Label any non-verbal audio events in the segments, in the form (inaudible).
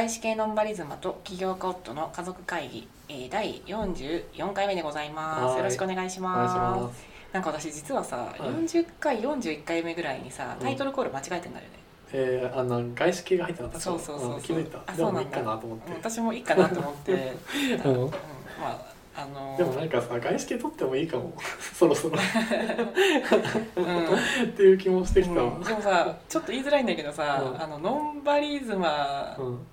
外資系ノンバリズマと起業家夫の家族会議、えー、第44回目でございます。はい。よろしくお願いします。ます。なんか私実はさ、はい。40回41回目ぐらいにさうん。タイトルコール間違えてんだよね、えー、あの外資系が入ってなかった。そうそうそうそう。ん気づいた。あでもいいそうなんだ。かなと思って。私もいいかなと思って、(laughs) うん。うんまああのー。でもなんかさ外資系取ってもいいかも。(laughs) そろそろ。(laughs) うん。っていう気もしてきたわ。うん。でもさちょっと言いづらいんだけどさ、うん。あのノンバリズマっうん。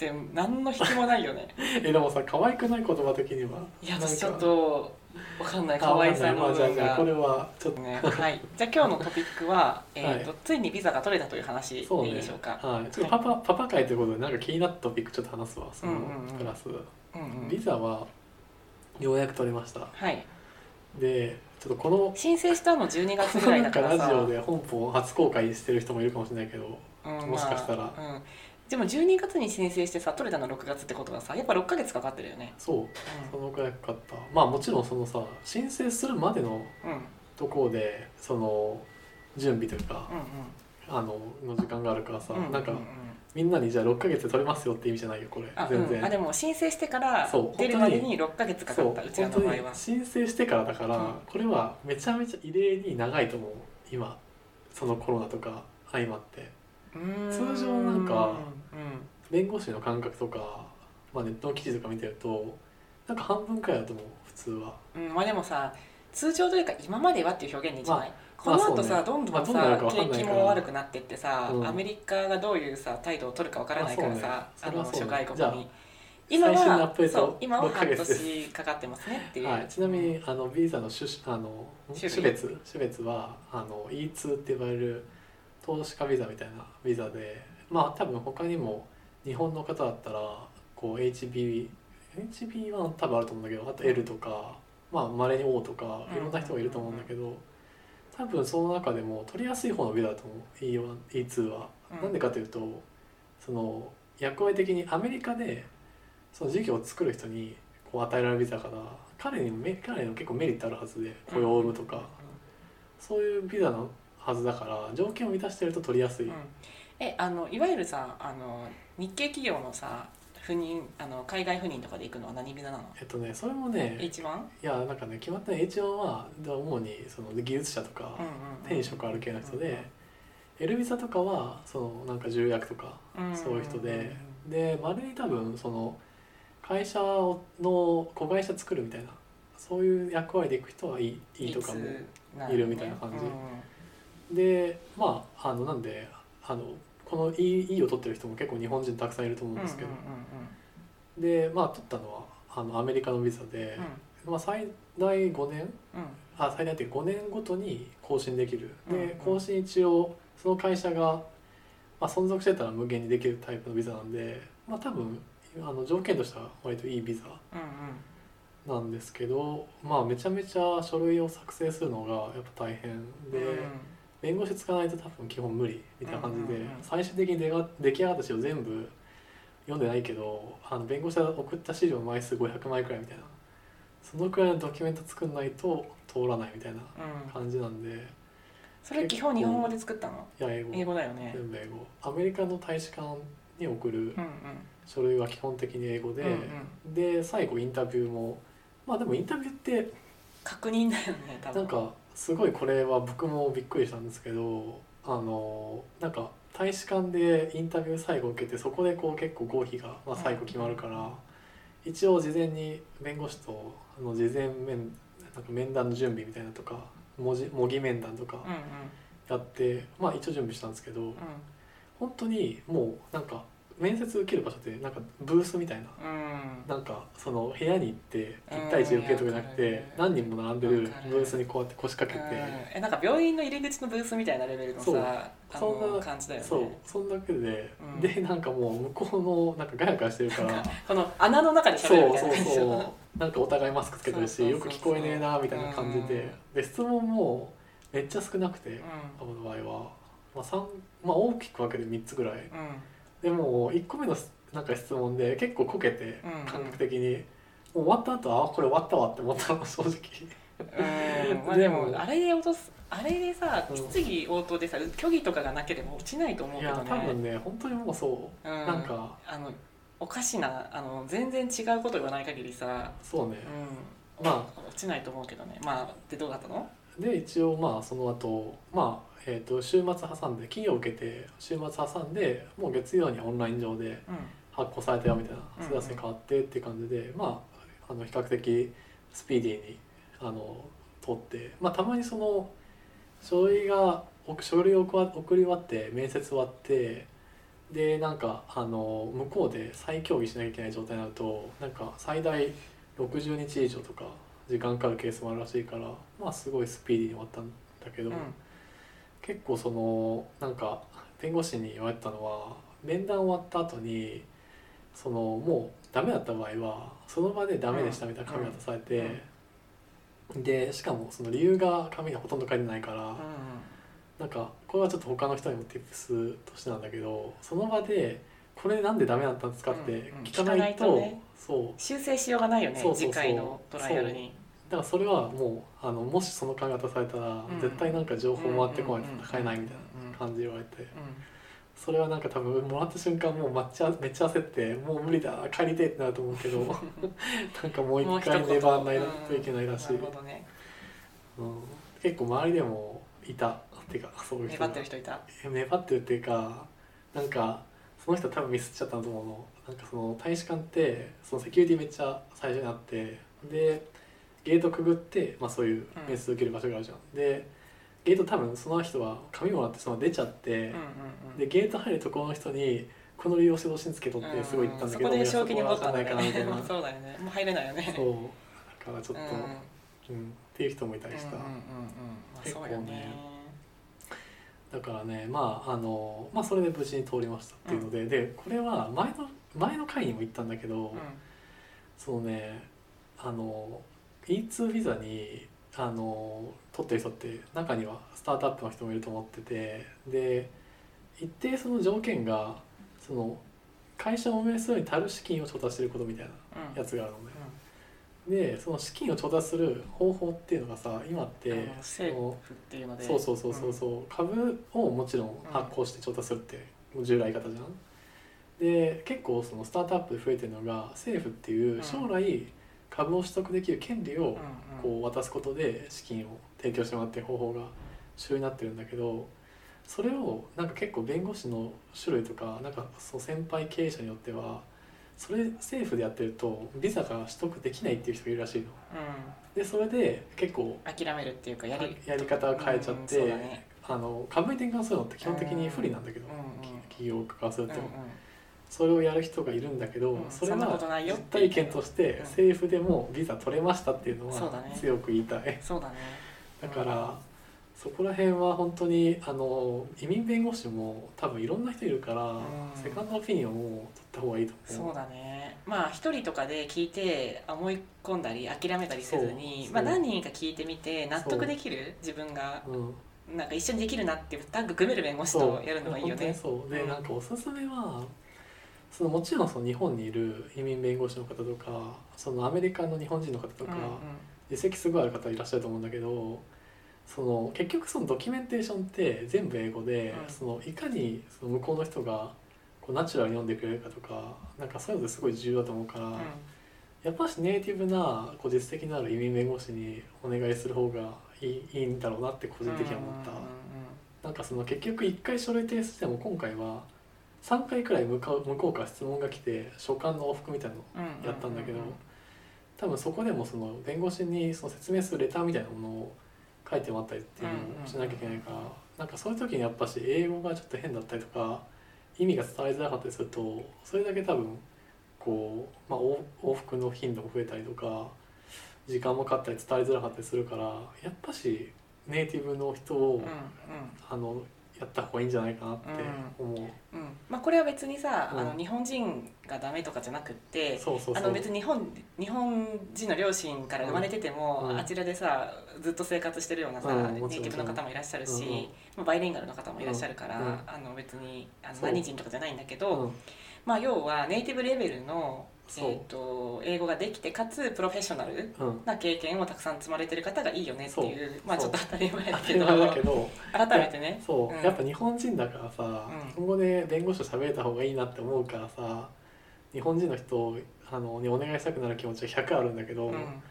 て何の引きもないよね。(laughs) えでもさ可愛くない言葉的には。いや私ちょっとわかんない。あ可愛さの部分が。これはちょっと。ね、はい、じゃあ今日のトピックは、(laughs) えーとはついにビザが取れたという話でいいでしょうか？はい。ちょっとパパパパ会ということでなんか気になったトピックちょっと話すわ。そのプラス。ビザはようやく取れました。はい、でちょっとこの申請したの12月ぐらいだからさ。ラジオで本邦を初公開してる人もいるかもしれないけど、うんもしかしたら。まあうん、でも12月に申請してさ取れたの6月ってことはさやっぱ6ヶ月かかってるよね。そうそのくらいかかった。まあもちろんそのさ申請するまでのうん。うんところでその準備というかうんあのの時間があるからさ、うんうんなんかううんみんなにじゃあ6ヶ月で取れますよって意味じゃないよこれ。あ全然、うん、あでも申請してから出るまでに6ヶ月かかったうちの場合は。申請してからだから、うん。これはめちゃめちゃ異例に長いと思う。今そのコロナとか相まって通常なんかうん。弁護士の感覚とか、まあ、ネットの記事とか見てるとなんか半分くらいだと思う普通は。うん、まあでもさ通常というか今まではっていう表現でいいんじゃない、この後さ、どんどんさ、まあどうなるかわかん景気ないから。も悪くなってってさ、うん。アメリカがどういうさ態度を取るかわからないからさ、まあそうね。あのそれ諸はそうね。じゃあ外国に。今最新のアッはプデートそう今は6ヶ半月です。年かかってますねっていう、はい、ちなみにあのビザの種あの種類。種別種別はあの E2 って呼ばれる投資家ビザみたいなビザでまあ多分他にも日本の方だったらこう HB HB は多分あると思うんだけどあと L とかまあ稀に O とかいろんな人がいると思うんだけど多分その中でも取りやすい方のビザだと思う E1 E2 は。うん。なんでかというとその役割的にアメリカでその事業を作る人にこう与えられるビザだから彼に彼にも結構メリットあるはずで雇用を生むとか、そういうビザのはずだから条件を満たしてると取りやすい、うん。えあのいわゆるさあの日系企業のさ赴任あの海外赴任とかで行くのは何ビザなの？えっとねそれもね H1? いやなんかね決まってない。H1 は主にその技術者とかうんうん手に職ある系の人で、L ビザとかはそのなんか重役とかうんそういう人ででまるに多分その会社をの子会社作るみたいなそういう役割でいく人はいいいいとかもいるみたいな感じでまああのなんであのこの E, e を取ってる人も結構日本人たくさんいると思うんですけど、でまあ取ったのはあのアメリカのビザで、まあ、最大5年あ最大っていうか5年ごとに更新できる。うんうん。で更新一応その会社が、まあ、存続してたら無限にできるタイプのビザなんでまあ多分あの条件としては割といいビザなんですけどまあめちゃめちゃ書類を作成するのがやっぱ大変で、弁護士使わないと多分基本無理みたいな感じで、うんうんうん。最終的に出が出来上がった資料全部読んでないけどあの弁護士が送った資料の枚数500枚くらいみたいな。そのくらいのドキュメント作んないと通らないみたいな感じなんで。それ基本日本語で作ったの？いや英語。英語だよね。全部英語。アメリカの大使館に送るうんうん。書類は基本的に英語で、うんうん。で最後インタビューもまあでもインタビューって確認だよね多分。なんかすごいこれは僕もびっくりしたんですけどあのなんか大使館でインタビュー最後受けてそこでこう結構合否が、まあ、最後決まるから、一応事前に弁護士とあの事前面なんか面談の準備みたいなとか模擬模擬面談とかうんうん。やって、まあ一応準備したんですけどう本当にもうなんか面接受ける場所ってなんかブースみたいな。んうん。なんかその部屋に行って1対1で受けるとかじゃなくて何人も並んでるブースにこうやって腰掛けうん。てえなんか病院の入り口のブースみたいなレベルのそう。さあそんなの感じだよね。そう。そんだけでうん。でなんかもう向こうのなんかガヤガヤしてるから (laughs) この穴の中でそう喋るみたいそうそう (laughs) なんかお互いマスクつけてるしそうそうそうそう。よく聞こえねえなみたいな感じで。で質問もめっちゃ少なくてう僕の場合は、まあ三まあ、大きく分けて3つぐらい。んうんでも1個目のなんか質問で結構こけて感覚的に。もう終わった後あこれ終わったわって思ったの (laughs) 正直。うん。まあでもあれで落とすあれでさうん。質疑応答でさ虚偽とかがなければ落ちないと思うけどね。多分ね本当にもうそう、うん。なんかあのおかしなあの全然違うこと言わない限りさ、そうね。うん、ま落ちないと思うけどね。まあでどうだったの？で一応まあその後まあえー、と週末挟んで金曜受けて週末挟んでもう月曜にはオンライン上でうん。発行されたよみたいなうん知らせ変わってって感じで、まああの比較的スピーディーにあの通ってまあたまにその書類が書類を送り終わって面接終わってでなんかあの向こうで再協議しなきゃいけない状態になるとなんか最大60日以上とか時間かかるケースもあるらしいからまあすごいスピーディーに終わったんだけど、うん。結構そのなんか弁護士に言われてたのは面談終わった後にそのもうダメだった場合はその場でダメでしたみたいな紙が出されて、でしかもその理由が紙にほとんど書いてないから、うなんかこれはちょっと他の人にも tips としてなんだけどその場でこれなんでダメだったんですかってうんうん。聞かないと,、そう。ん修正しようがないよね次回のトライアルにだからそれはもうあのもしその紙が出されたら、ん。絶対なんか情報回ってこないと戦えないみたいな感じで言われて。それはなんか多分もらった瞬間もうめっちゃめっちゃ焦ってもう無理だ帰りてえってなると思うけど (laughs) なんかもう一回粘らないといけないらしい、うんねうん、結構周りでもいたっていうかそういう人粘がってる人いた？粘ってるっていうかなんかその人多分ミスっちゃったんだと思うの。なんかその大使館ってそのセキュリティめっちゃ最初にあってでゲートくぐって、まあ、そういう面接受ける場所があるじゃん、でゲート多分その人は紙もらってその出ちゃって、うんうんうん。でゲート入るところの人にこの理由を指導しにつけとってすごい言ったんだけど、うん。そこで正気にたんだ分かんないかなみたいな。ね (laughs) そうだよね。もう入れないよね。そう。だからちょっと、うん。うんっていう人もいたりした、うんうんうんうん。まあ結構ね。ね。だからねまああのまあそれで無事に通りましたっていうので、でこれは前の前の回にも言ったんだけど、うそのねあの E2 ビザにあの取ってる人って中にはスタートアップの人もいると思っててで一定その条件がその会社を運営するのに足る資金を調達してることみたいなんうん。やつがあるのね。でその資金を調達する方法っていうのがさ今ってそ政の府っていうので。そうそうそうそうそう、株をもちろん発行して調達するって従来型じゃん。で結構そのスタートアップで増えてるのが政府っていう将来株を取得できる権利をこう渡すことで資金を提供してもらってる方法が主流になってるんだけどそれをなんか結構弁護士の種類とかなんかその先輩経営者によってはそれ政府でやってるとビザが取得できないっていう人がいるらしいの。うでそれで結構ん諦めるっていうかやりやり方を変えちゃっうんうだね。あの株に転換するのって基本的に不利なんだけど、うんうん。企業からすると、うんうんそれをやる人がいるんだけど、うんそれそんなこはとないよ実体験としてうん。政府でもビザ取れましたっていうのそうだね。は強く言いたい、そうだね。だから、そこら辺は本当にあの移民弁護士も多分いろんな人いるから、うん。セカンドオピニオンを取った方がいいと思う。そうだね。まあ一人とかで聞いて思い込んだり諦めたりせずにそう。まあ、何人か聞いてみて納得できる？自分がうん、なんか一緒にできるなっていうタッグ組める弁護士とやるのがいいよね。そう。で、うん。なんかおすすめはそのもちろんその日本にいる移民弁護士の方とかそのアメリカの日本人の方とか、うんうん。実績すごいある方いらっしゃると思うんだけどその結局そのドキュメンテーションって全部英語で、うん。そのいかにその向こうの人がこうナチュラルに読んでくれるかとかなんかそういうのってすごい重要だと思うから、うん。やっぱしネイティブなこう実績のある移民弁護士にお願いする方がいいいいんだろうなって個人的には思った。うんうんなんかその結局1回書類提出しても今回は3回くらい向かう向こうから質問が来て書簡の往復みたいなのうんうんやったんだけどうう多分そこでもその弁護士にその説明するレターみたいなものを書いてもらったりっていうのをしなきゃいけないからなんかそういう時にやっぱし英語がちょっと変だったりとか意味が伝わりづらかったりするとそれだけ多分こう、まあ、往往復の頻度も増えたりとか時間もかかったり伝わりづらかったりするからやっぱしネイティブの人を、んうん。あのやった方がいいんじゃないかなって思う、うん。まあこれは別にさ、うん。あの日本人がダメとかじゃなくってそうそうそう。あの別に日本日本人の両親から生まれてても、うん。あちらでさずっと生活してるようなさ、うんネイティブの方もいらっしゃるし、うんうん。まあ、バイリンガルの方もいらっしゃるから、うん。あの別にあの何人とかじゃないんだけど、うん。まあ要はネイティブレベルのえー、と英語ができてかつプロフェッショナルうん。な経験をたくさん積まれてる方がいいよねっていうまあちょっと当たり前当だけど。たり前だけど。改めてね。そう、うん。やっぱ日本人だからさ、うん。日本語で弁護士と喋れた方がいいなって思うからさ日本人の人あのにお願いしたくなる気持ちは100あるんだけど、うん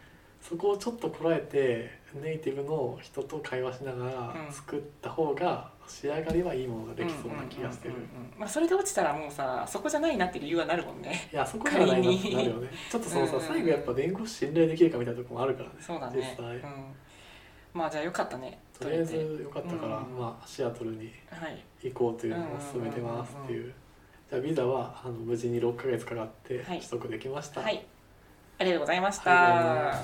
そこをちょっとこらえてネイティブの人と会話しながらうん。作った方が仕上がりはいいものができそうな気がしてる。それで落ちたらもうさそこじゃないなって理由はなるもんね。いやそこじゃないなってなる仮よね。ちょっとそのさうんうんうん。最後やっぱ弁護士信頼できるかみたいなところもあるからねそうだね。実際。うん、まあじゃあよかったね。とりあえずよかったから、うんまあ、シアトルにはい。行こうというのを進めてますっていう。じゃあビザはあの無事に6ヶ月かかってはい。取得できました、はい。あありがとうございました、